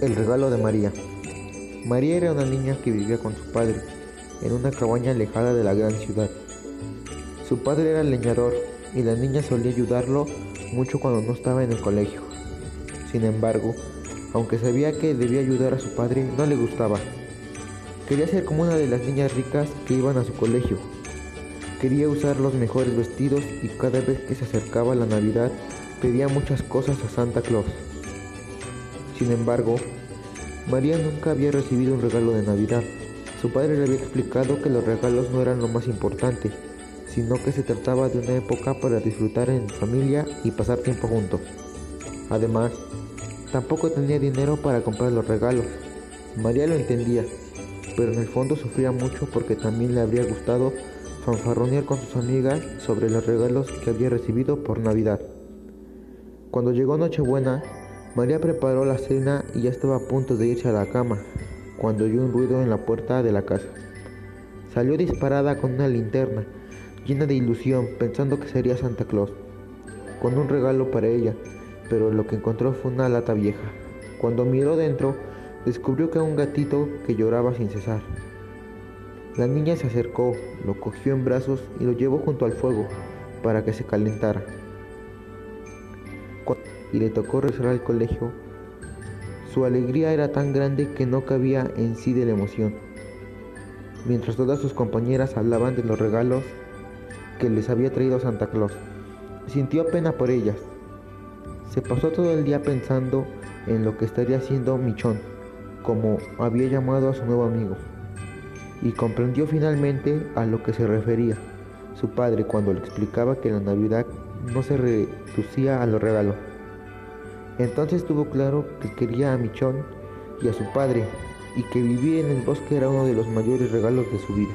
El regalo de María. María era una niña que vivía con su padre en una cabaña alejada de la gran ciudad. Su padre era leñador y la niña solía ayudarlo mucho cuando no estaba en el colegio. Sin embargo, aunque sabía que debía ayudar a su padre, no le gustaba. Quería ser como una de las niñas ricas que iban a su colegio. Quería usar los mejores vestidos y cada vez que se acercaba la Navidad pedía muchas cosas a Santa Claus. Sin embargo, María nunca había recibido un regalo de Navidad. Su padre le había explicado que los regalos no eran lo más importante, sino que se trataba de una época para disfrutar en familia y pasar tiempo juntos. Además, tampoco tenía dinero para comprar los regalos. María lo entendía, pero en el fondo sufría mucho porque también le habría gustado fanfarronear con sus amigas sobre los regalos que había recibido por Navidad. Cuando llegó Nochebuena, María preparó la cena y ya estaba a punto de irse a la cama, cuando oyó un ruido en la puerta de la casa. Salió disparada con una linterna, llena de ilusión, pensando que sería Santa Claus, con un regalo para ella, pero lo que encontró fue una lata vieja. Cuando miró dentro, descubrió que era un gatito que lloraba sin cesar. La niña se acercó, lo cogió en brazos y lo llevó junto al fuego para que se calentara. Y le tocó regresar al colegio. Su alegría era tan grande que no cabía en sí de la emoción. Mientras todas sus compañeras hablaban de los regalos que les había traído Santa Claus, sintió pena por ellas. Se pasó todo el día pensando en lo que estaría haciendo Michón, como había llamado a su nuevo amigo, y comprendió finalmente a lo que se refería su padre cuando le explicaba que la Navidad no se reducía a los regalos. Entonces tuvo claro que quería a Michón y a su padre, y que vivir en el bosque era uno de los mayores regalos de su vida.